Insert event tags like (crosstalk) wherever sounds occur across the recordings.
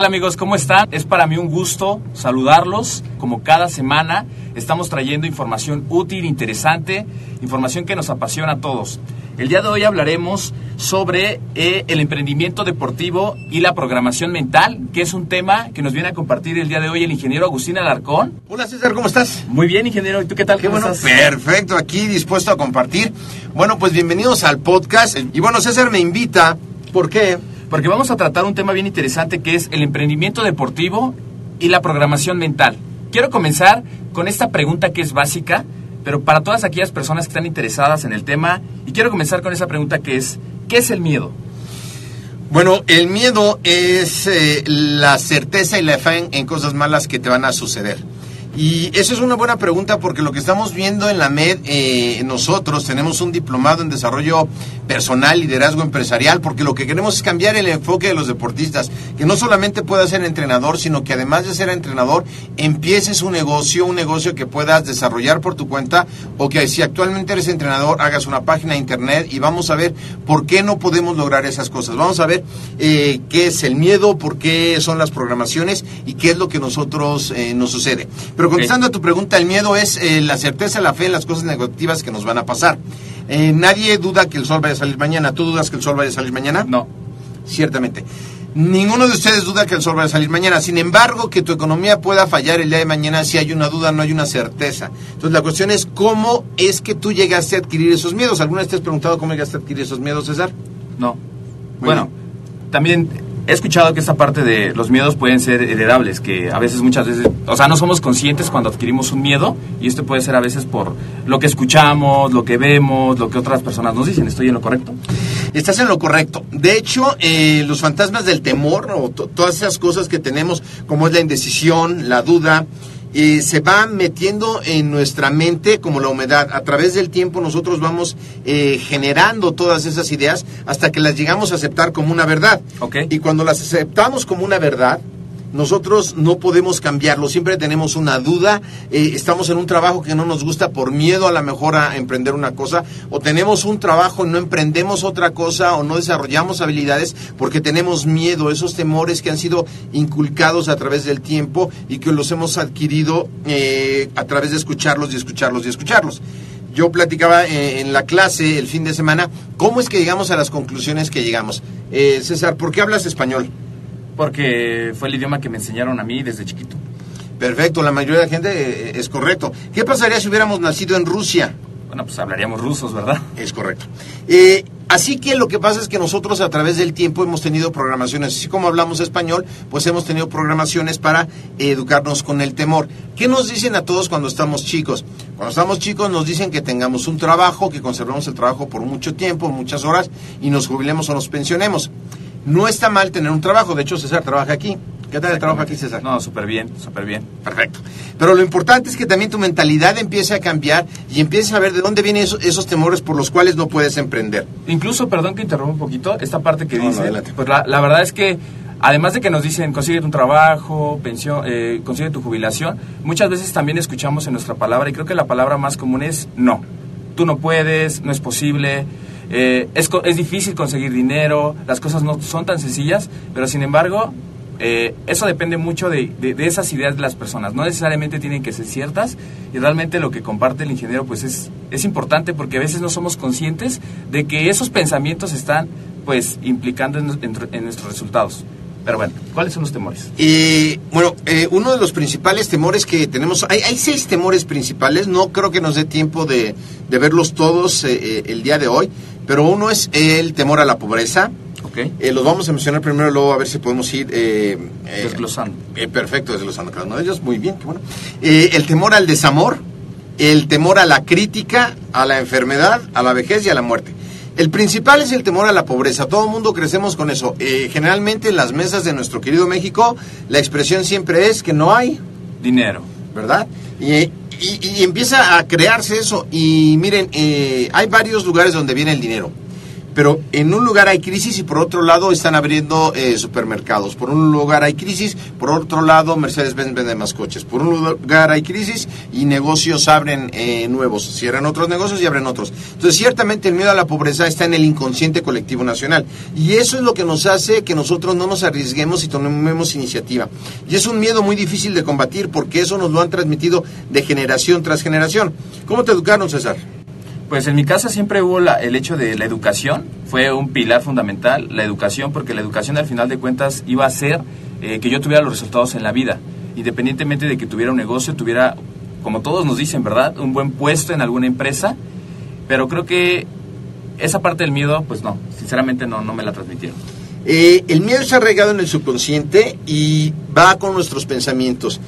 Hola amigos, ¿cómo están? Es para mí un gusto saludarlos. Como cada semana estamos trayendo información útil, interesante, información que nos apasiona a todos. El día de hoy hablaremos sobre eh, el emprendimiento deportivo y la programación mental, que es un tema que nos viene a compartir el día de hoy el ingeniero Agustín Alarcón. Hola César, ¿cómo estás? Muy bien, ingeniero. ¿Y tú qué tal? Qué ¿Cómo bueno, estás? perfecto, aquí dispuesto a compartir. Bueno, pues bienvenidos al podcast. Y bueno, César me invita, ¿por qué? Porque vamos a tratar un tema bien interesante que es el emprendimiento deportivo y la programación mental. Quiero comenzar con esta pregunta que es básica, pero para todas aquellas personas que están interesadas en el tema, y quiero comenzar con esa pregunta que es, ¿qué es el miedo? Bueno, el miedo es eh, la certeza y la fe en, en cosas malas que te van a suceder. Y eso es una buena pregunta porque lo que estamos viendo en la MED, eh, nosotros tenemos un diplomado en desarrollo personal, liderazgo empresarial, porque lo que queremos es cambiar el enfoque de los deportistas, que no solamente puedas ser entrenador, sino que además de ser entrenador, empieces un negocio, un negocio que puedas desarrollar por tu cuenta, o que si actualmente eres entrenador, hagas una página de internet y vamos a ver por qué no podemos lograr esas cosas. Vamos a ver eh, qué es el miedo, por qué son las programaciones y qué es lo que nosotros eh, nos sucede. Pero contestando a tu pregunta, el miedo es eh, la certeza, la fe en las cosas negativas que nos van a pasar. Eh, nadie duda que el sol vaya a salir mañana. ¿Tú dudas que el sol vaya a salir mañana? No. Ciertamente. Ninguno de ustedes duda que el sol vaya a salir mañana. Sin embargo, que tu economía pueda fallar el día de mañana, si hay una duda, no hay una certeza. Entonces, la cuestión es cómo es que tú llegaste a adquirir esos miedos. ¿Alguna vez te has preguntado cómo llegaste a adquirir esos miedos, César? No. Muy bueno, también he escuchado que esta parte de los miedos pueden ser heredables, que a veces, muchas veces, o sea, no somos conscientes cuando adquirimos un miedo y esto puede ser a veces por lo que escuchamos, lo que vemos, lo que otras personas nos dicen. ¿Estoy en lo correcto? Estás en lo correcto. De hecho, eh, los fantasmas del temor o to- todas esas cosas que tenemos, como es la indecisión, la duda, eh, se van metiendo en nuestra mente como la humedad. A través del tiempo nosotros vamos eh, generando todas esas ideas hasta que las llegamos a aceptar como una verdad. Ok. Y cuando las aceptamos como una verdad, nosotros no podemos cambiarlo, siempre tenemos una duda, eh, estamos en un trabajo que no nos gusta por miedo a la mejor a emprender una cosa, o tenemos un trabajo y no emprendemos otra cosa, o no desarrollamos habilidades porque tenemos miedo, esos temores que han sido inculcados a través del tiempo y que los hemos adquirido eh, a través de escucharlos y escucharlos y escucharlos. Yo platicaba eh, en la clase el fin de semana cómo es que llegamos a las conclusiones que llegamos. Eh, César, ¿por qué hablas español? Porque fue el idioma que me enseñaron a mí desde chiquito. Perfecto, la mayoría de la gente eh, es correcto. ¿Qué pasaría si hubiéramos nacido en Rusia? Bueno, pues hablaríamos rusos, ¿verdad? Es correcto. Eh, así que lo que pasa es que nosotros a través del tiempo hemos tenido programaciones, así como hablamos español, pues hemos tenido programaciones para eh, educarnos con el temor. ¿Qué nos dicen a todos cuando estamos chicos? Cuando estamos chicos nos dicen que tengamos un trabajo, que conservemos el trabajo por mucho tiempo, muchas horas, y nos jubilemos o nos pensionemos. No está mal tener un trabajo, de hecho César trabaja aquí. ¿Qué tal el trabajo aquí, César? No, súper bien, súper bien. Perfecto. Pero lo importante es que también tu mentalidad empiece a cambiar y empieces a ver de dónde vienen esos, esos temores por los cuales no puedes emprender. Incluso, perdón que interrumpa un poquito, esta parte que No, no, dice, adelante. pues la, la verdad es que además de que nos dicen consigue un trabajo, pensión, eh, consigue tu jubilación, muchas veces también escuchamos en nuestra palabra y creo que la palabra más común es no. Tú no puedes, no es posible, eh, es, es difícil conseguir dinero, las cosas no son tan sencillas, pero sin embargo eh, eso depende mucho de, de, esas ideas de las personas. No necesariamente tienen que ser ciertas y realmente lo que comparte el ingeniero pues es, es importante porque a veces no somos conscientes de que esos pensamientos están pues implicando en, en, nuestros resultados. Pero bueno, ¿cuáles son los temores? Eh, bueno, eh, uno de los principales temores que tenemos, hay, hay, seis temores principales, no creo que nos dé tiempo de, de verlos todos eh, el día de hoy, pero uno es el temor a la pobreza, eh, los vamos a mencionar primero, luego a ver si podemos ir... Eh, eh desglosando. Eh, perfecto, desglosando cada uno de ellos. Muy bien, qué bueno. el temor al desamor, el temor a la crítica, a la enfermedad, a la vejez y a la muerte. El principal es el temor a la pobreza. Todo el mundo crecemos con eso. generalmente en las mesas de nuestro querido México, la expresión siempre es que no hay dinero. ¿Verdad? Y, y empieza a crearse eso. Y miren, hay varios lugares donde viene el dinero pero en un lugar hay crisis y por otro lado están abriendo eh, supermercados. Por un lugar hay crisis, por otro lado Mercedes-Benz vende más coches. Por un lugar hay crisis y negocios abren eh, nuevos, cierran otros negocios y abren otros. Entonces, ciertamente el miedo a la pobreza está en el inconsciente colectivo nacional y eso es lo que nos hace que nosotros no nos arriesguemos y tomemos iniciativa. Y es un miedo muy difícil de combatir porque eso nos lo han transmitido de generación tras generación. ¿Cómo te educaron, César? Pues en mi casa siempre hubo el hecho de la educación, fue un pilar fundamental, la educación, porque la educación al final de cuentas iba a ser eh, que yo tuviera los resultados en la vida, independientemente de que tuviera un negocio, tuviera, como todos nos dicen, ¿verdad?, un buen puesto en alguna empresa, pero creo que esa parte del miedo, pues no, sinceramente no, no me la transmitieron. Eh, el miedo está arraigado en el subconsciente y va con nuestros pensamientos.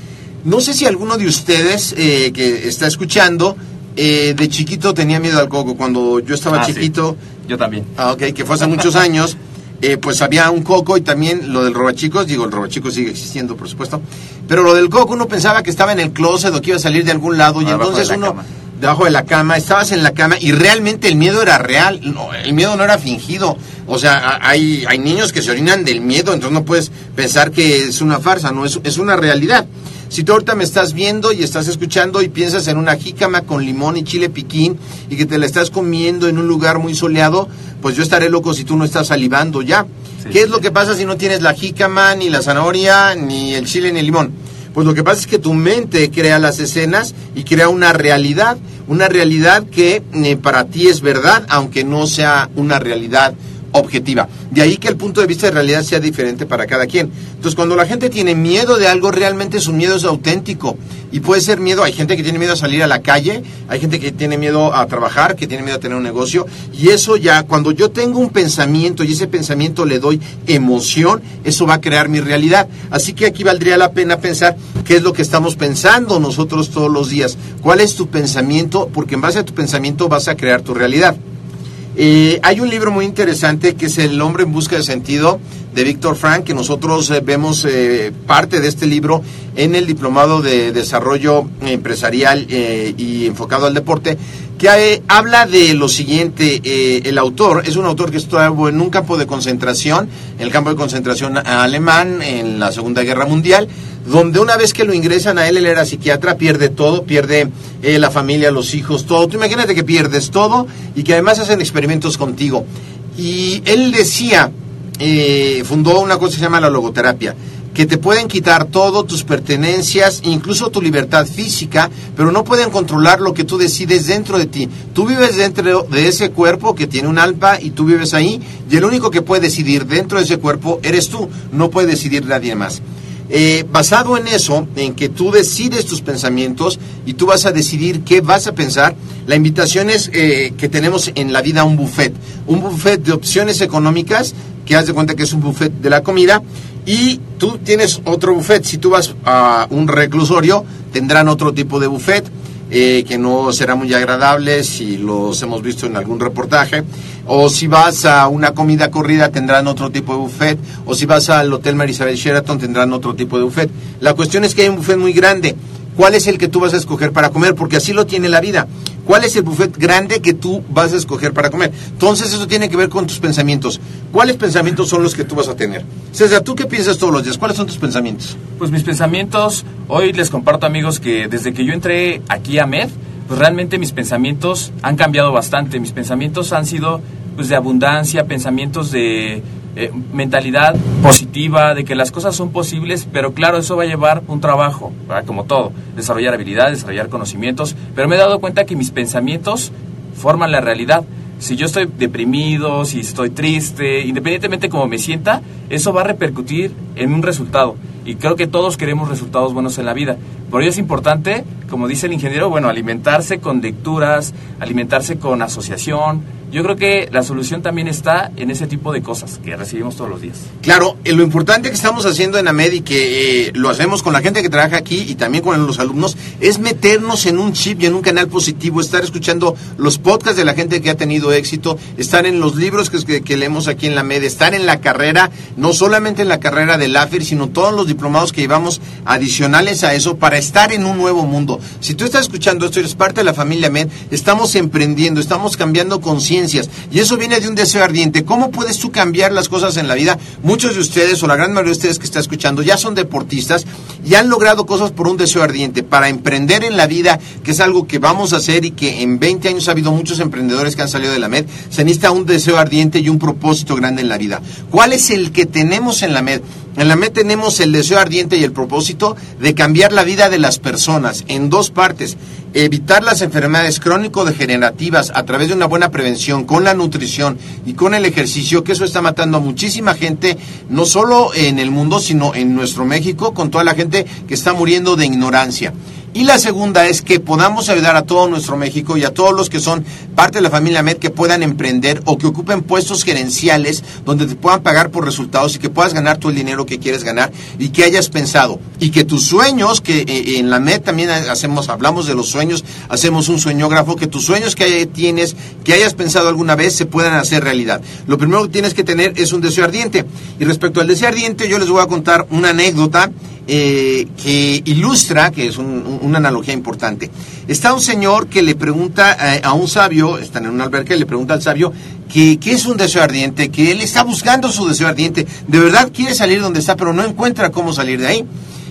No sé si alguno de ustedes eh, que está escuchando eh, de chiquito tenía miedo al coco. Cuando yo estaba ah, chiquito. Yo también. Ah, ok, que fue hace muchos (laughs) años. Eh, pues había un coco y también lo del robachicos, digo, el robachicos sigue existiendo, por supuesto, pero lo del coco uno pensaba que estaba en el closet o que iba a salir de algún lado y entonces uno debajo de la cama, estabas en la cama y realmente el miedo era real, no, el miedo no era fingido, o sea, hay, hay niños que se orinan del miedo, entonces no puedes pensar que es una farsa, no, es, es una realidad. Si tú ahorita me estás viendo y estás escuchando y piensas en una jícama con limón y chile piquín y que te la estás comiendo en un lugar muy soleado, pues yo estaré loco si tú no estás salivando ya. ¿Qué es lo que pasa si no tienes la jícama, ni la zanahoria, ni el chile, ni el limón? Pues lo que pasa es que tu mente crea las escenas y crea una realidad, una realidad que eh, para ti es verdad, aunque no sea una realidad objetiva. De ahí que el punto de vista de realidad sea diferente para cada quien. Entonces, cuando la gente tiene miedo de algo, realmente su miedo es auténtico. Y puede ser miedo, hay gente que tiene miedo a salir a la calle, hay gente que tiene miedo a trabajar, que tiene miedo a tener un negocio. Y eso ya, cuando yo tengo un pensamiento y ese pensamiento le doy emoción, eso va a crear mi realidad. Así que aquí valdría la pena pensar qué es lo que estamos pensando nosotros todos los días. ¿Cuál es tu pensamiento? Porque en base a tu pensamiento vas a crear tu realidad. Eh, hay un libro muy interesante que es El hombre en busca de sentido de Víctor Frank, que nosotros eh, vemos eh, parte de este libro en el Diplomado de Desarrollo Empresarial y enfocado al deporte, que habla de lo siguiente, el autor es un autor que estuvo en un campo de concentración, en el campo de concentración alemán en la Segunda Guerra Mundial, donde una vez que lo ingresan a él, él era psiquiatra, pierde todo, pierde eh, la familia, los hijos, todo. Tú imagínate que pierdes todo y que además hacen experimentos contigo. Y él decía, eh, fundó una cosa que se llama la logoterapia, que te pueden quitar todo, tus pertenencias, incluso tu libertad física, pero no pueden controlar lo que tú decides dentro de ti. Tú vives dentro de ese cuerpo que tiene un alma y tú vives ahí, y el único que puede decidir dentro de ese cuerpo eres tú, no puede decidir nadie más. Eh, basado en eso, en que tú decides tus pensamientos y tú vas a decidir qué vas a pensar, la invitación es eh, que tenemos en la vida un buffet, un buffet de opciones económicas, que haz de cuenta que es un buffet de la comida, y tú tienes otro buffet, si tú vas a un reclusorio, tendrán otro tipo de buffet, eh, que no será muy agradable si los hemos visto en algún reportaje. O si vas a una comida corrida tendrán otro tipo de buffet. O si vas al Hotel Marisabel Sheraton tendrán otro tipo de buffet. La cuestión es que hay un buffet muy grande. ¿Cuál es el que tú vas a escoger para comer? Porque así lo tiene la vida. ¿Cuál es el buffet grande que tú vas a escoger para comer? Entonces eso tiene que ver con tus pensamientos. ¿Cuáles pensamientos son los que tú vas a tener? César, ¿tú qué piensas todos los días? ¿Cuáles son tus pensamientos? Pues mis pensamientos, hoy les comparto amigos que desde que yo entré aquí a MED, pues realmente mis pensamientos han cambiado bastante. Mis pensamientos han sido pues de abundancia, pensamientos de eh, mentalidad positiva, de que las cosas son posibles, pero claro, eso va a llevar un trabajo, como todo, desarrollar habilidades, desarrollar conocimientos, pero me he dado cuenta que mis pensamientos forman la realidad. Si yo estoy deprimido, si estoy triste, independientemente de cómo me sienta, eso va a repercutir en un resultado. Y creo que todos queremos resultados buenos en la vida. Por ello es importante, como dice el ingeniero, bueno, alimentarse con lecturas, alimentarse con asociación, yo creo que la solución también está en ese tipo de cosas que recibimos todos los días. Claro, lo importante que estamos haciendo en AMED y que eh, lo hacemos con la gente que trabaja aquí y también con los alumnos es meternos en un chip y en un canal positivo, estar escuchando los podcasts de la gente que ha tenido éxito, estar en los libros que, que, leemos aquí en la AMED, estar en la carrera, no solamente en la carrera del AFIR, sino todos los que llevamos adicionales a eso para estar en un nuevo mundo. Si tú estás escuchando esto y eres parte de la familia AMED, estamos emprendiendo, estamos cambiando conciencia y eso viene de un deseo ardiente. ¿Cómo puedes tú cambiar las cosas en la vida? Muchos de ustedes, o la gran mayoría de ustedes que está escuchando, ya son deportistas y han logrado cosas por un deseo ardiente. Para emprender en la vida, que es algo que vamos a hacer y que en 20 años ha habido muchos emprendedores que han salido de la MED, se necesita un deseo ardiente y un propósito grande en la vida. ¿Cuál es el que tenemos en la MED? En la MED tenemos el deseo ardiente y el propósito de cambiar la vida de las personas en dos partes evitar las enfermedades crónico-degenerativas a través de una buena prevención con la nutrición y con el ejercicio, que eso está matando a muchísima gente, no solo en el mundo, sino en nuestro México, con toda la gente que está muriendo de ignorancia. Y la segunda es que podamos ayudar a todo nuestro México y a todos los que son parte de la familia MED que puedan emprender o que ocupen puestos gerenciales donde te puedan pagar por resultados y que puedas ganar todo el dinero que quieres ganar y que hayas pensado. Y que tus sueños, que eh, en la MED también hacemos, hablamos de los sueños, hacemos un sueñógrafo, que tus sueños que tienes, que hayas pensado alguna vez, se puedan hacer realidad. Lo primero que tienes que tener es un deseo ardiente. Y respecto al deseo ardiente, yo les voy a contar una anécdota eh, que ilustra, que es una analogía importante. Está un señor que le pregunta eh, a un sabio, están en un alberca, y le pregunta al sabio que, es un deseo ardiente, que él está buscando su deseo ardiente, de verdad quiere salir donde está, pero no encuentra cómo salir de ahí.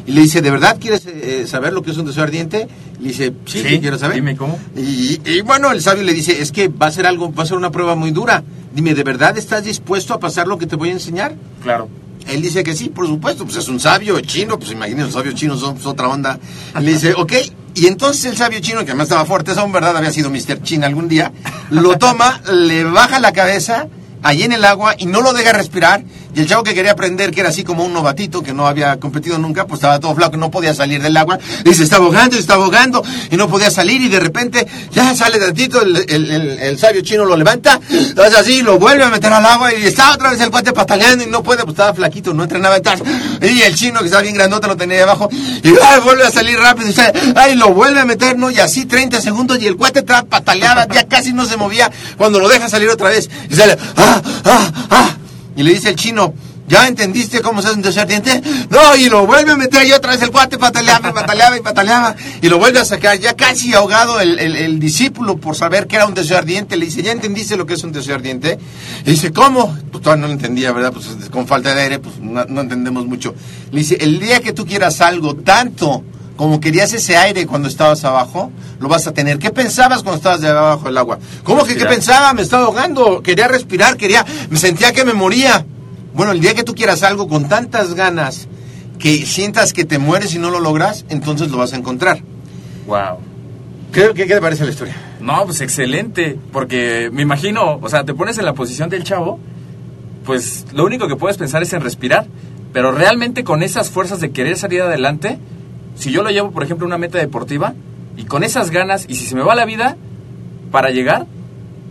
Y le dice, ¿de verdad quieres eh, saber lo que es un deseo ardiente? Y le dice, sí, quiero saber. Dime cómo. Y, y, bueno, el sabio le dice, es que va a ser algo, va a ser una prueba muy dura. Dime, ¿de verdad estás dispuesto a pasar lo que te voy a enseñar? Claro. Él dice que sí, por supuesto, pues es un sabio chino, pues imagínense, los sabios chinos son otra onda. Le dice, ok, y entonces el sabio chino, que además estaba fuerte, eso en verdad había sido Mr. Chin algún día, lo toma, le baja la cabeza allí en el agua y no lo deja respirar y el chavo que quería aprender, que era así como un novatito, que no había competido nunca, pues estaba todo flaco, no podía salir del agua. Y se está ahogando, se está ahogando, y no podía salir. Y de repente, ya sale tantito, el, el, sabio chino lo levanta, hace así, lo vuelve a meter al agua. Y está otra vez el cuate pataleando y no puede, pues estaba flaquito, no entrenaba entrar. Y el chino, que estaba bien grandote, lo tenía abajo. Y vuelve a salir rápido. Y ay, lo vuelve a meter, ¿no? Y así 30 segundos. Y el cuate pataleaba, ya casi no se movía cuando lo deja salir otra vez. Y sale, ah, ah, ah. Y le dice el chino, ¿ya entendiste cómo se hace un deseo ardiente? No, y lo vuelve a meter y otra vez el cuate pataleaba y pataleaba y pataleaba. Y lo vuelve a sacar, ya casi ahogado el, discípulo por saber que era un deseo ardiente. Le dice, ¿ya entendiste lo que es un deseo ardiente? Y dice, ¿cómo? Pues todavía no lo entendía, ¿verdad? Pues con falta de aire, pues no, no entendemos mucho. Le dice, el día que tú quieras algo tanto como querías ese aire cuando estabas abajo, lo vas a tener. ¿Qué pensabas cuando estabas debajo del agua? ¿Cómo que qué pensaba? Me estaba ahogando, quería respirar, quería, me sentía que me moría. Bueno, el día que tú quieras algo con tantas ganas que sientas que te mueres y no lo logras, entonces lo vas a encontrar. Wow. ¿Qué, qué, te parece la historia? No, pues excelente, porque me imagino, o sea, te pones en la posición del chavo, pues lo único que puedes pensar es en respirar, pero realmente con esas fuerzas de querer salir adelante, si yo lo llevo, por ejemplo, a una meta deportiva y con esas ganas, y si se me va la vida para llegar,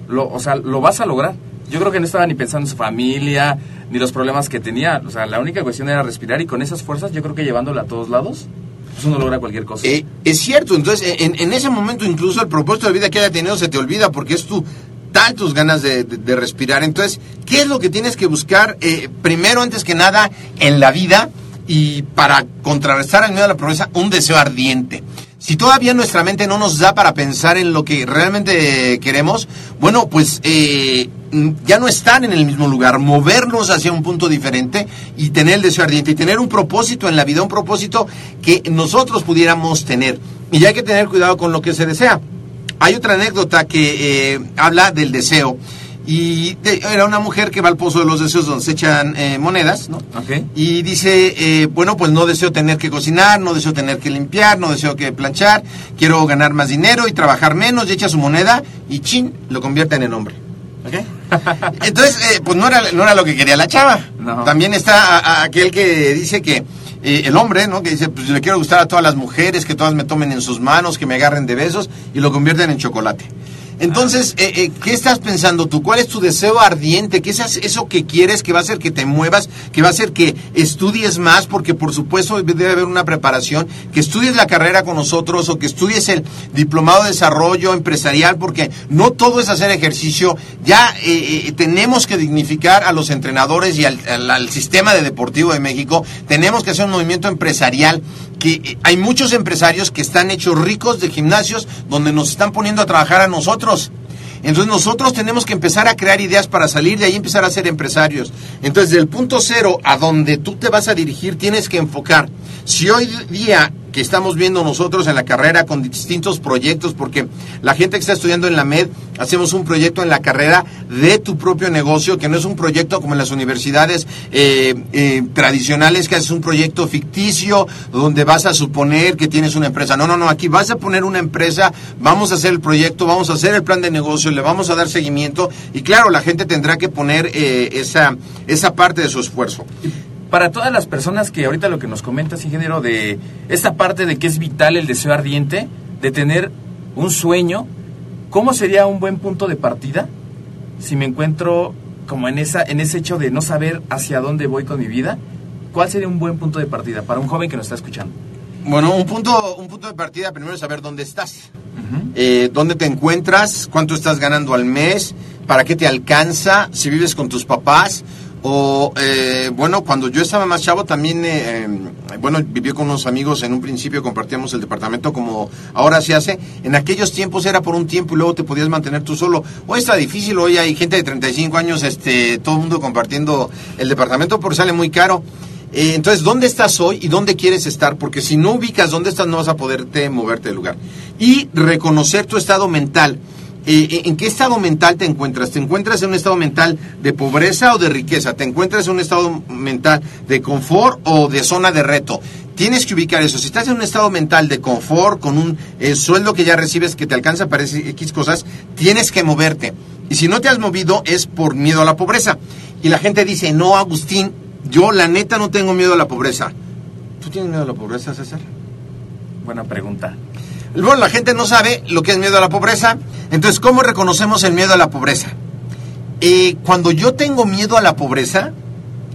lo, o sea, lo vas a lograr. Yo creo que no estaba ni pensando en su familia, ni los problemas que tenía. O sea, la única cuestión era respirar y con esas fuerzas, yo creo que llevándola a todos lados, pues uno logra cualquier cosa. Eh, es cierto, entonces en, ese momento incluso el propósito de vida que haya tenido se te olvida porque es tu tal tus ganas de, respirar. Entonces, ¿qué es lo que tienes que buscar eh, primero, antes que nada, en la vida? Y para contrarrestar el miedo a la pobreza, un deseo ardiente. Si todavía nuestra mente no nos da para pensar en lo que realmente queremos, bueno, pues eh, ya no estar en el mismo lugar, movernos hacia un punto diferente y tener el deseo ardiente y tener un propósito en la vida, un propósito que nosotros pudiéramos tener. Y hay que tener cuidado con lo que se desea. Hay otra anécdota que eh, habla del deseo. Y era una mujer que va al pozo de los deseos donde se echan eh, monedas, ¿no? Y dice, eh, bueno, pues no deseo tener que cocinar, no deseo tener que limpiar, no deseo que planchar, quiero ganar más dinero y trabajar menos, y echa su moneda y chin, lo convierte en el hombre. (laughs) Entonces, pues no era, no era lo que quería la chava. También está aquel que dice que el hombre, ¿no? Que dice, pues le quiero gustar a todas las mujeres, que todas me tomen en sus manos, que me agarren de besos y lo convierten en chocolate. Entonces, eh, eh, ¿qué estás pensando tú? ¿Cuál es tu deseo ardiente? ¿Qué es eso que quieres que va a hacer que te muevas, que va a hacer que estudies más? Porque por supuesto debe haber una preparación, que estudies la carrera con nosotros o que estudies el diplomado de desarrollo empresarial, porque no todo es hacer ejercicio. Ya eh, tenemos que dignificar a los entrenadores y al sistema de deportivo de México. Tenemos que hacer un movimiento empresarial que hay muchos empresarios que están hechos ricos de gimnasios donde nos están poniendo a trabajar a nosotros. Entonces nosotros tenemos que empezar a crear ideas para salir de ahí y empezar a ser empresarios. Entonces del punto cero a donde tú te vas a dirigir tienes que enfocar. Si hoy día que estamos viendo nosotros en la carrera con distintos proyectos, porque la gente que está estudiando en la MED, hacemos un proyecto en la carrera de tu propio negocio, que no es un proyecto como en las universidades eh, eh, tradicionales, que es un proyecto ficticio, donde vas a suponer que tienes una empresa. No, no, no, aquí vas a poner una empresa, vamos a hacer el proyecto, vamos a hacer el plan de negocio, le vamos a dar seguimiento, y claro, la gente tendrá que poner eh, esa, esa parte de su esfuerzo para todas las personas que ahorita lo que nos comentas, ingeniero, de esta parte de que es vital el deseo ardiente, de tener un sueño, ¿cómo sería un buen punto de partida si me encuentro como en, esa, en ese hecho de no saber hacia dónde voy con mi vida? ¿Cuál sería un buen punto de partida para un joven que nos está escuchando? Bueno, un punto, un punto de partida primero es saber dónde estás, eh, dónde te encuentras, cuánto estás ganando al mes, para qué te alcanza, si vives con tus papás o, eh, bueno, cuando yo estaba más chavo también, eh, em, bueno, viví con unos amigos, en un principio compartíamos el departamento como ahora se hace. En aquellos tiempos era por un tiempo y luego te podías mantener tú solo. Hoy está difícil, hoy hay gente de 35 años, este, todo el mundo compartiendo el departamento porque sale muy caro. Eh, entonces, ¿dónde estás hoy y dónde quieres estar? Porque si no ubicas dónde estás, no vas a poderte moverte del lugar. Y reconocer tu estado mental. Eh, eh, ¿en qué estado mental te encuentras? ¿Te encuentras en un estado mental de pobreza o de riqueza? ¿Te encuentras en un estado mental de confort o de zona de reto? Tienes que ubicar eso. Si estás en un estado mental de confort, con un eh, sueldo que ya recibes que te alcanza para X cosas, tienes que moverte. Y si no te has movido es por miedo a la pobreza. Y la gente dice, no, Agustín, yo la neta no tengo miedo a la pobreza. ¿Tú tienes miedo a la pobreza, César? Buena pregunta. Bueno, la gente no sabe lo que es miedo a la pobreza. Entonces, ¿cómo reconocemos el miedo a la pobreza? Eh, cuando yo tengo miedo a la pobreza,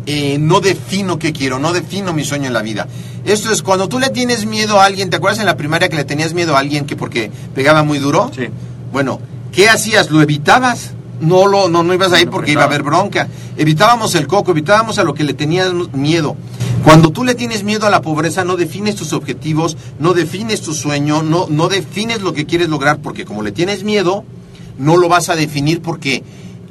eh, no defino qué quiero, no defino mi sueño en la vida. Esto es cuando tú le tienes miedo a alguien, ¿te acuerdas en la primaria que le tenías miedo a alguien que porque pegaba muy duro? Sí. Bueno, ¿qué hacías? ¿Lo evitabas? No, lo, no, no ibas ahí porque iba a haber bronca. Evitábamos el coco, evitábamos a lo que le tenías miedo. Cuando tú le tienes miedo a la pobreza, no defines tus objetivos, no defines tu sueño, no, no defines lo que quieres lograr, porque como le tienes miedo, no lo vas a definir porque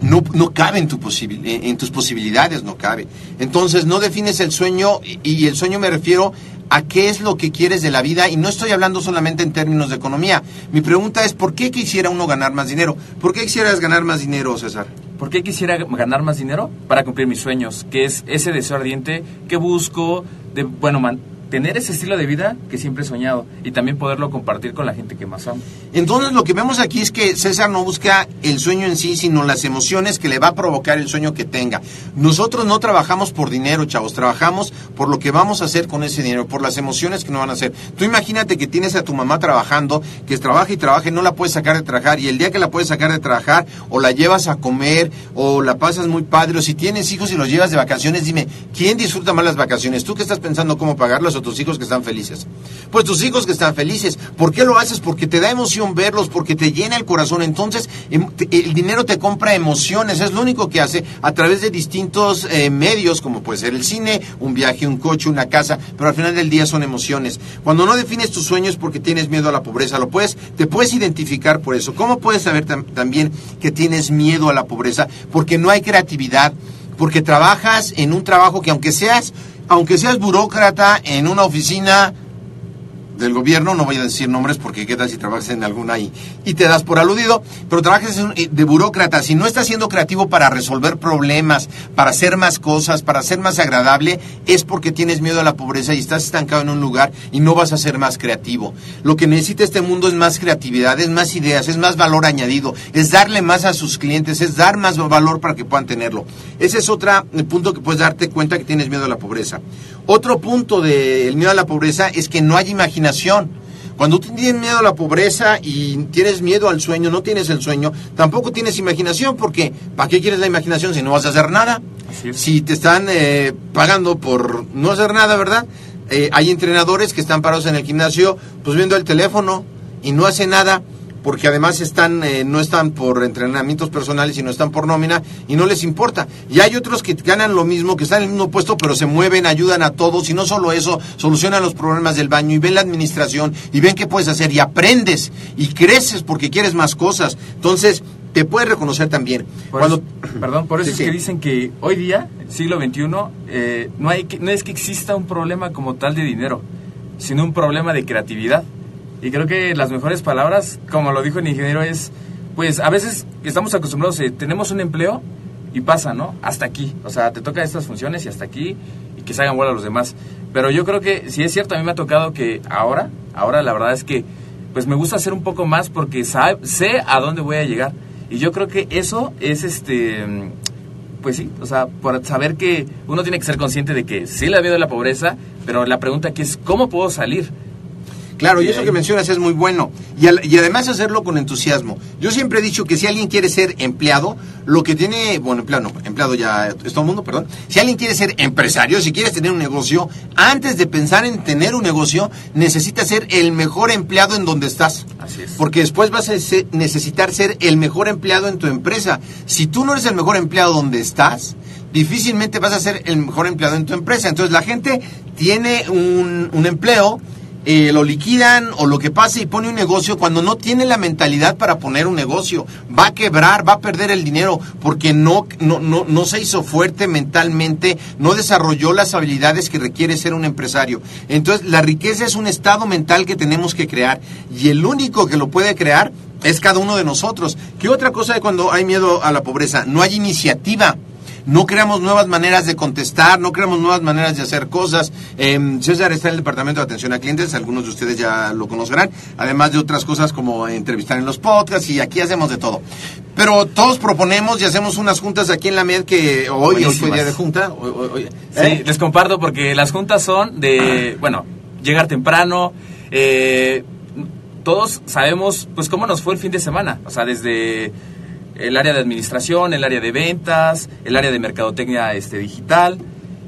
no, no cabe en, tu en tus posibilidades, no cabe. Entonces, no defines el sueño, y el sueño me refiero a qué es lo que quieres de la vida, y no estoy hablando solamente en términos de economía. Mi pregunta es, ¿por qué quisiera uno ganar más dinero? ¿Por qué quisieras ganar más dinero, César? ¿Por qué quisiera ganar más dinero? Para cumplir mis sueños, que es ese deseo ardiente que busco de, bueno, man, tener ese estilo de vida que siempre he soñado y también poderlo compartir con la gente que más amo. Entonces lo que vemos aquí es que César no busca el sueño en sí, sino las emociones que le va a provocar el sueño que tenga. Nosotros no trabajamos por dinero, chavos, trabajamos por lo que vamos a hacer con ese dinero, por las emociones que nos van a hacer. Tú imagínate que tienes a tu mamá trabajando, que trabaja y trabaja y no la puedes sacar de trabajar y el día que la puedes sacar de trabajar o la llevas a comer o la pasas muy padre o si tienes hijos y los llevas de vacaciones, dime, ¿quién disfruta más las vacaciones? ¿Tú que estás pensando cómo pagarlas o tus hijos que están felices? Pues tus hijos que están felices. ¿Por qué lo haces? Porque te da emoción verlos, porque te llena el corazón. Entonces, em, el dinero te compra emociones. Es lo único que hace a través de distintos eh, medios, como puede ser el cine, un viaje, un coche, una casa, pero al final del día son emociones. Cuando no defines tus sueños porque tienes miedo a la pobreza, lo puedes, te puedes identificar por eso. ¿Cómo puedes saber también que tienes miedo a la pobreza? Porque no hay creatividad, porque trabajas en un trabajo que aunque seas, aunque seas burócrata en una oficina del gobierno, no voy a decir nombres porque qué tal si trabajas en alguna y, y te das por aludido, pero trabajas eh, de burócrata, si no estás siendo creativo para resolver problemas, para hacer más cosas, para ser más agradable, es porque tienes miedo a la pobreza y estás estancado en un lugar y no vas a ser más creativo. Lo que necesita este mundo es más creatividad, es más ideas, es más valor añadido, es darle más a sus clientes, es dar más valor para que puedan tenerlo. Ese es otro eh, punto que puedes darte cuenta que tienes miedo a la pobreza. Otro punto del miedo a la pobreza es que no hay imaginación. Cuando tú tienes miedo a la pobreza y tienes miedo al sueño, no tienes el sueño, tampoco tienes imaginación, porque ¿para qué quieres la imaginación si no vas a hacer nada? Si te están eh, pagando por no hacer nada, ¿verdad? Eh, hay entrenadores que están parados en el gimnasio, pues viendo el teléfono y no hacen nada porque además están eh, no están por entrenamientos personales, sino están por nómina y no les importa. Y hay otros que ganan lo mismo, que están en el mismo puesto, pero se mueven, ayudan a todos y no solo eso, solucionan los problemas del baño y ven la administración y ven qué puedes hacer y aprendes y creces porque quieres más cosas. Entonces, te puedes reconocer también. Cuando... (clears throat) perdón, por eso es que dicen que hoy día, siglo XXI, eh, no, hay que, no es que exista un problema como tal de dinero, sino un problema de creatividad. Y creo que las mejores palabras, como lo dijo el ingeniero, es, pues a veces estamos acostumbrados, eh, tenemos un empleo y pasa, ¿no? Hasta aquí. O sea, te toca estas funciones y hasta aquí y que se hagan vuelo los demás. Pero yo creo que, si es cierto, a mí me ha tocado que ahora, ahora la verdad es que, pues me gusta hacer un poco más porque sé a dónde voy a llegar. Y yo creo que eso es este pues sí, o sea, por saber que uno tiene que ser consciente de que sí le ha habido la pobreza, pero la pregunta aquí es, ¿cómo puedo salir? Claro, y eso que mencionas es muy bueno. Y, y, además hacerlo con entusiasmo. Yo siempre he dicho que si alguien quiere ser empleado, lo que tiene, bueno, empleado no, empleado ya es todo el mundo, perdón. Si alguien quiere ser empresario, si quieres tener un negocio, antes de pensar en tener un negocio, necesitas ser el mejor empleado en donde estás. Así es. Porque después vas a necesitar ser el mejor empleado en tu empresa. Si tú no eres el mejor empleado donde estás, difícilmente vas a ser el mejor empleado en tu empresa. Entonces la gente tiene un, un empleo eh, lo liquidan o lo que pase y pone un negocio cuando no tiene la mentalidad para poner un negocio. Va a quebrar, va a perder el dinero porque no, no, no, no se hizo fuerte mentalmente, no desarrolló las habilidades que requiere ser un empresario. Entonces, la riqueza es un estado mental que tenemos que crear y el único que lo puede crear es cada uno de nosotros. ¿Qué otra cosa de cuando hay miedo a la pobreza? No hay iniciativa no creamos nuevas maneras de contestar, no creamos nuevas maneras de hacer cosas. Eh, César está en el Departamento de Atención a Clientes, algunos de ustedes ya lo conocerán, además de otras cosas como entrevistar en los podcasts y aquí hacemos de todo. Pero todos proponemos y hacemos unas juntas aquí en la MED que hoy, hoy fue día de junta. Sí, ¿eh? les comparto porque las juntas son de, bueno, llegar temprano, eh, todos sabemos pues cómo nos fue el fin de semana, o sea, desde el área de administración, el área de ventas, el área de mercadotecnia este, digital.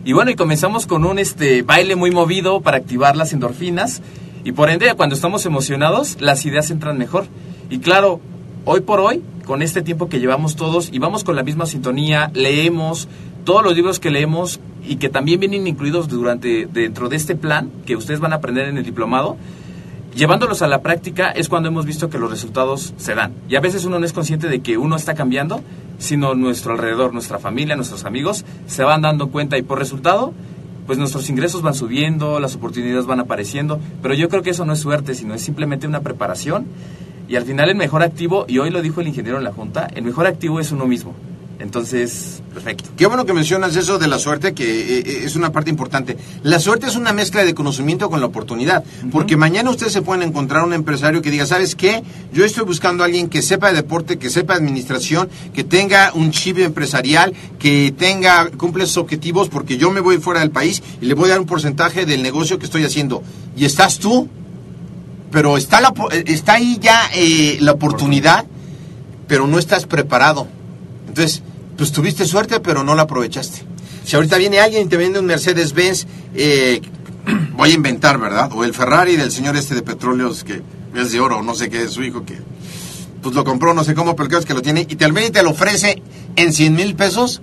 Y bueno, y comenzamos con un este, baile muy movido para activar las endorfinas. Y por ende, cuando estamos emocionados, las ideas entran mejor. Y claro, hoy por hoy, con este tiempo que llevamos todos y vamos con la misma sintonía, leemos todos los libros que leemos y que también vienen incluidos durante dentro de este plan que ustedes van a aprender en el diplomado, llevándolos a la práctica es cuando hemos visto que los resultados se dan. Y a veces uno no es consciente de que uno está cambiando, sino nuestro alrededor, nuestra familia, nuestros amigos se van dando cuenta y por resultado, pues nuestros ingresos van subiendo, las oportunidades van apareciendo, pero yo creo que eso no es suerte, sino es simplemente una preparación y al final el mejor activo, y hoy lo dijo el ingeniero en la Junta, el mejor activo es uno mismo. Entonces, perfecto. Qué bueno que mencionas eso de la suerte, que eh, eh, es una parte importante. La suerte es una mezcla de conocimiento con la oportunidad, porque mañana ustedes se pueden encontrar un empresario que diga, ¿sabes qué? Yo estoy buscando a alguien que sepa de deporte, que sepa administración, que tenga un chip empresarial, que tenga, cumple sus objetivos, porque yo me voy fuera del país y le voy a dar un porcentaje del negocio que estoy haciendo. Y estás tú, pero está, la, está ahí ya eh, la oportunidad, pero no estás preparado. Entonces, pues tuviste suerte, pero no la aprovechaste. Si ahorita viene alguien y te vende un Mercedes-Benz, eh, (clears throat) voy a inventar, ¿verdad? O el Ferrari del señor este de petróleos que es de oro, no sé qué es su hijo que pues lo compró, no sé cómo, pero es que lo tiene y te, y te lo ofrece en 100 mil pesos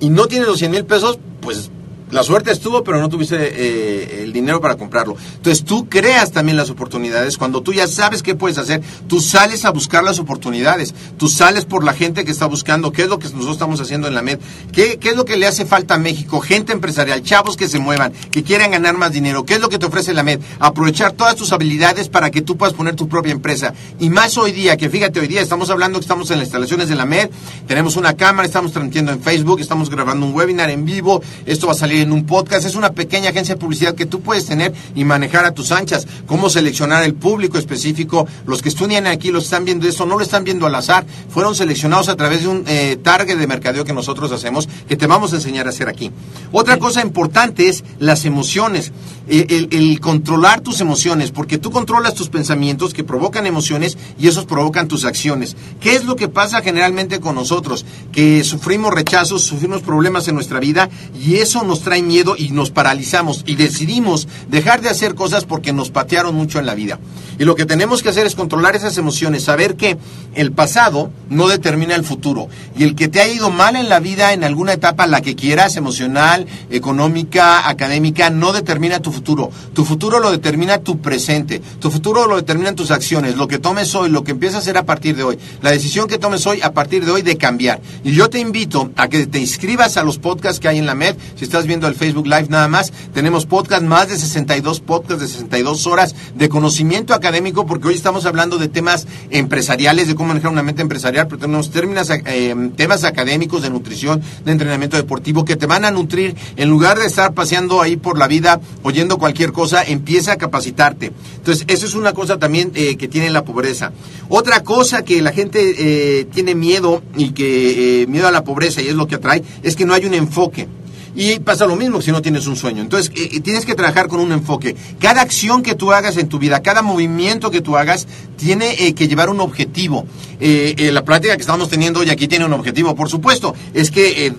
y no tiene los 100 mil pesos, pues la suerte estuvo, pero no tuviste eh, el dinero para comprarlo. Entonces tú creas también las oportunidades. Cuando tú ya sabes qué puedes hacer, tú sales a buscar las oportunidades. Tú sales por la gente que está buscando. ¿Qué es lo que nosotros estamos haciendo en la MED? ¿Qué, qué es lo que le hace falta a México? Gente empresarial, chavos que se muevan, que quieran ganar más dinero. ¿Qué es lo que te ofrece la MED? Aprovechar todas tus habilidades para que tú puedas poner tu propia empresa. Y más hoy día, que fíjate, hoy día estamos hablando que estamos en las instalaciones de la MED, tenemos una cámara, estamos transmitiendo en Facebook, estamos grabando un webinar en vivo, esto va a salir en un podcast, es una pequeña agencia de publicidad que tú puedes tener y manejar a tus anchas. Cómo seleccionar el público específico. Los que estudian aquí, los están viendo eso, no lo están viendo al azar. Fueron seleccionados a través de un eh, target de mercadeo que nosotros hacemos, que te vamos a enseñar a hacer aquí. Otra cosa importante es las emociones. Eh, el, controlar tus emociones, porque tú controlas tus pensamientos que provocan emociones y esos provocan tus acciones. ¿Qué es lo que pasa generalmente con nosotros? Que sufrimos rechazos, sufrimos problemas en nuestra vida y eso nos trae miedo y nos paralizamos y decidimos dejar de hacer cosas porque nos patearon mucho en la vida. Y lo que tenemos que hacer es controlar esas emociones, saber que el pasado no determina el futuro y el que te ha ido mal en la vida en alguna etapa, la que quieras, emocional, económica, académica, no determina tu futuro. Tu futuro lo determina tu presente. Tu futuro lo determinan tus acciones, lo que tomes hoy, lo que empiezas a hacer a partir de hoy. La decisión que tomes hoy a partir de hoy de cambiar. Y yo te invito a que te inscribas a los podcasts que hay en la MED. Si estás viendo el Facebook Live nada más, tenemos podcast, más de 62 podcasts de 62 horas de conocimiento académico, porque hoy estamos hablando de temas empresariales, de cómo manejar una mente empresarial, pero tenemos términos, eh, temas académicos de nutrición, de entrenamiento deportivo, que te van a nutrir en lugar de estar paseando ahí por la vida oyendo cualquier cosa, empieza a capacitarte. Entonces, eso es una cosa también eh, que tiene la pobreza. Otra cosa que la gente eh, tiene miedo y que eh, miedo a la pobreza y es lo que atrae, es que no hay un enfoque. Y pasa lo mismo si no tienes un sueño. Entonces, tienes que trabajar con un enfoque. Cada acción que tú hagas en tu vida, cada movimiento que tú hagas, tiene que llevar un objetivo. la práctica que estamos teniendo hoy aquí tiene un objetivo, por supuesto. Es que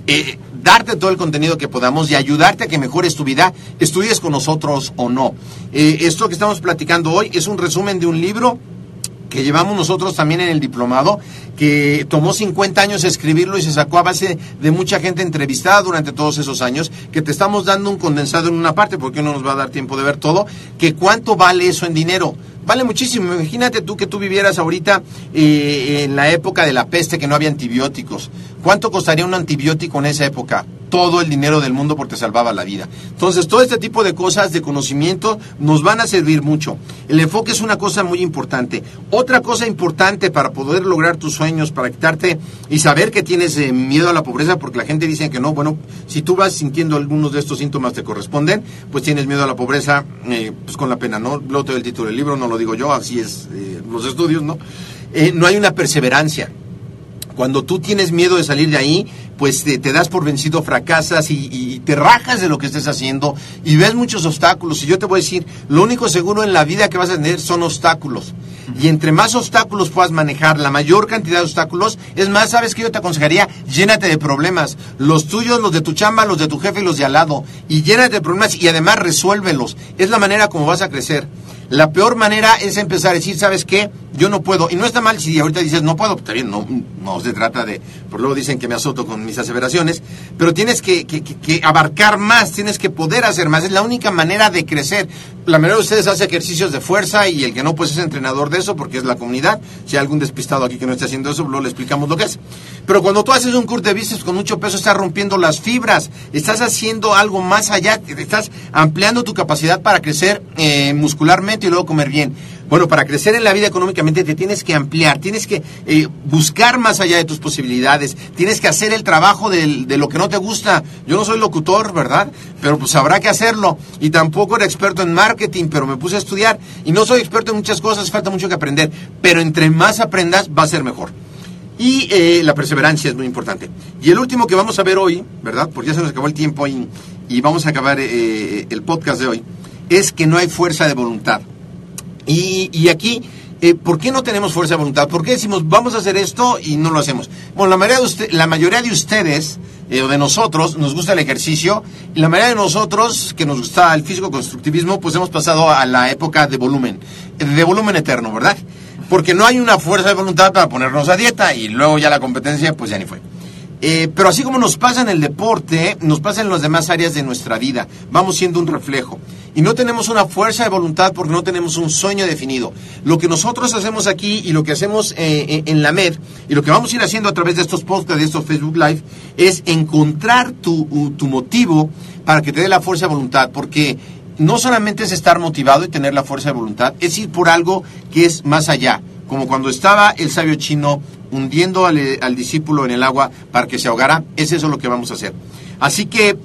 darte todo el contenido que podamos y ayudarte a que mejores tu vida, estudies con nosotros o no. Eh, esto que estamos platicando hoy es un resumen de un libro que llevamos nosotros también en el diplomado, que tomó 50 años escribirlo y se sacó a base de mucha gente entrevistada durante todos esos años, que te estamos dando un condensado en una parte, porque no nos va a dar tiempo de ver todo, que cuánto vale eso en dinero. Vale muchísimo. Imagínate tú que tú vivieras ahorita eh, en la época de la peste que no había antibióticos. ¿Cuánto costaría un antibiótico en esa época? Todo el dinero del mundo porque salvaba la vida. Entonces, todo este tipo de cosas de conocimiento nos van a servir mucho. El enfoque es una cosa muy importante. Otra cosa importante para poder lograr tus sueños, para quitarte y saber que tienes eh, miedo a la pobreza, porque la gente dice que no, bueno, si tú vas sintiendo algunos de estos síntomas te corresponden, pues tienes miedo a la pobreza, eh, pues con la pena, ¿no? Lo el título del libro, no lo digo yo, así es eh, los estudios, ¿no? no hay una perseverancia. Cuando tú tienes miedo de salir de ahí, pues te, das por vencido, fracasas y, te rajas de lo que estés haciendo y ves muchos obstáculos. Y yo te voy a decir, lo único seguro en la vida que vas a tener son obstáculos. Y entre más obstáculos puedas manejar, la mayor cantidad de obstáculos, es más, ¿sabes que yo te aconsejaría? Llénate de problemas. Los tuyos, los de tu chamba, los de tu jefe y los de al lado. Y llénate de problemas y además resuélvelos. Es la manera como vas a crecer. La peor manera es empezar a decir, ¿sabes qué? Yo no puedo. Y no está mal si ahorita dices, no puedo, bien, no, no se trata de, por luego dicen que me azoto con mis aseveraciones, pero tienes que, que, abarcar más, tienes que poder hacer más. Es la única manera de crecer. La mayoría de ustedes hace ejercicios de fuerza y el que no, pues es entrenador de eso porque es la comunidad. Si hay algún despistado aquí que no esté haciendo eso, luego le explicamos lo que es. Pero cuando tú haces un curso de bíceps con mucho peso, estás rompiendo las fibras, estás haciendo algo más allá, estás ampliando tu capacidad para crecer eh, muscularmente y luego comer bien. Bueno, para crecer en la vida económicamente te tienes que ampliar, tienes que eh, buscar más allá de tus posibilidades, tienes que hacer el trabajo de, lo que no te gusta. Yo no soy locutor, ¿verdad? Pero pues habrá que hacerlo. Y tampoco era experto en marketing, pero me puse a estudiar. Y no soy experto en muchas cosas, falta mucho que aprender. Pero entre más aprendas, va a ser mejor. Y eh, la perseverancia es muy importante. Y el último que vamos a ver hoy, ¿verdad? Porque ya se nos acabó el tiempo y, y vamos a acabar eh, el podcast de hoy, es que no hay fuerza de voluntad. Y, y aquí, eh, ¿por qué no tenemos fuerza de voluntad? ¿Por qué decimos vamos a hacer esto y no lo hacemos? Bueno, la mayoría de, usted, la mayoría de ustedes eh, o de nosotros nos gusta el ejercicio y la mayoría de nosotros que nos gusta el físico constructivismo pues hemos pasado a la época de volumen, de volumen eterno, ¿verdad? Porque no hay una fuerza de voluntad para ponernos a dieta y luego ya la competencia pues ya ni fue. Eh, pero así como nos pasa en el deporte, nos pasa en las demás áreas de nuestra vida. Vamos siendo un reflejo. Y no tenemos una fuerza de voluntad porque no tenemos un sueño definido. Lo que nosotros hacemos aquí y lo que hacemos eh, eh, en la MED y lo que vamos a ir haciendo a través de estos podcasts, de estos Facebook Live, es encontrar tu, tu motivo para que te dé la fuerza de voluntad. Porque no solamente es estar motivado y tener la fuerza de voluntad, es ir por algo que es más allá. Como cuando estaba el sabio chino hundiendo al, al, discípulo en el agua para que se ahogara, es eso lo que vamos a hacer. Así que,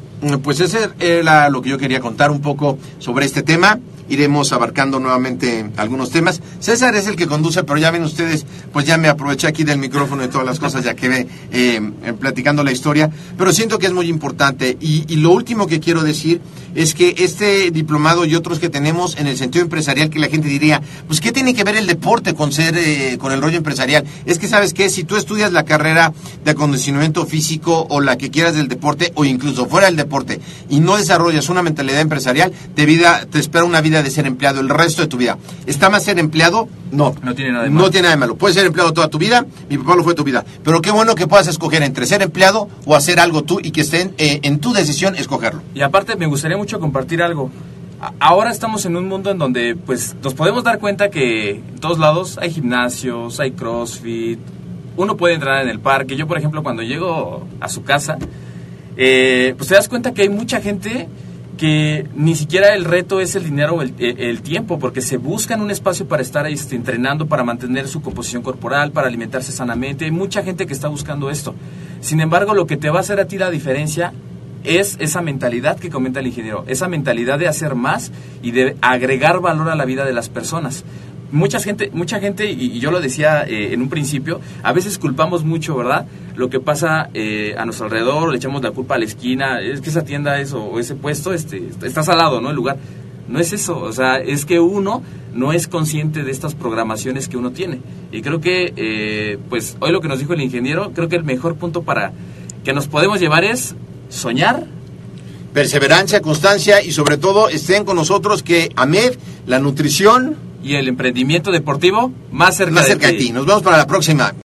pues ese era lo que yo quería contar un poco sobre este tema iremos abarcando nuevamente algunos temas. César es el que conduce, pero ya ven ustedes, pues ya me aproveché aquí del micrófono y todas las cosas, ya que ve eh, platicando la historia, pero siento que es muy importante. Y, y, lo último que quiero decir es que este diplomado y otros que tenemos en el sentido empresarial, que la gente diría, pues ¿qué tiene que ver el deporte con ser, eh, con el rollo empresarial? Es que sabes que si tú estudias la carrera de acondicionamiento físico o la que quieras del deporte, o incluso fuera del deporte, y no desarrollas una mentalidad empresarial, te, vida, te espera una vida de ser empleado el resto de tu vida. ¿Está más ser empleado? No. No tiene nada de malo. No tiene nada de malo. Puedes ser empleado toda tu vida, mi papá lo fue tu vida. Pero qué bueno que puedas escoger entre ser empleado o hacer algo tú y que esté eh, en tu decisión escogerlo. Y aparte me gustaría mucho compartir algo. Ahora estamos en un mundo en donde pues nos podemos dar cuenta que en todos lados hay gimnasios, hay crossfit, uno puede entrar en el parque. Yo por ejemplo cuando llego a su casa, eh, pues te das cuenta que hay mucha gente que ni siquiera el reto es el dinero o el, el, tiempo, porque se buscan un espacio para estar este, entrenando, para mantener su composición corporal, para alimentarse sanamente. Hay mucha gente que está buscando esto. Sin embargo, lo que te va a hacer a ti la diferencia es esa mentalidad que comenta el ingeniero, esa mentalidad de hacer más y de agregar valor a la vida de las personas mucha gente, mucha gente y, yo lo decía eh, en un principio, a veces culpamos mucho, ¿verdad? Lo que pasa eh, a nuestro alrededor, le echamos la culpa a la esquina, es que esa tienda eso, o ese puesto este, está salado, ¿no? El lugar. No es eso, o sea, es que uno no es consciente de estas programaciones que uno tiene. Y creo que, eh, pues, hoy lo que nos dijo el ingeniero, creo que el mejor punto para que nos podemos llevar es soñar, perseverancia, constancia y sobre todo estén con nosotros que AMED, la nutrición y el emprendimiento deportivo más cerca, más cerca de, ti. Nos vemos para la próxima.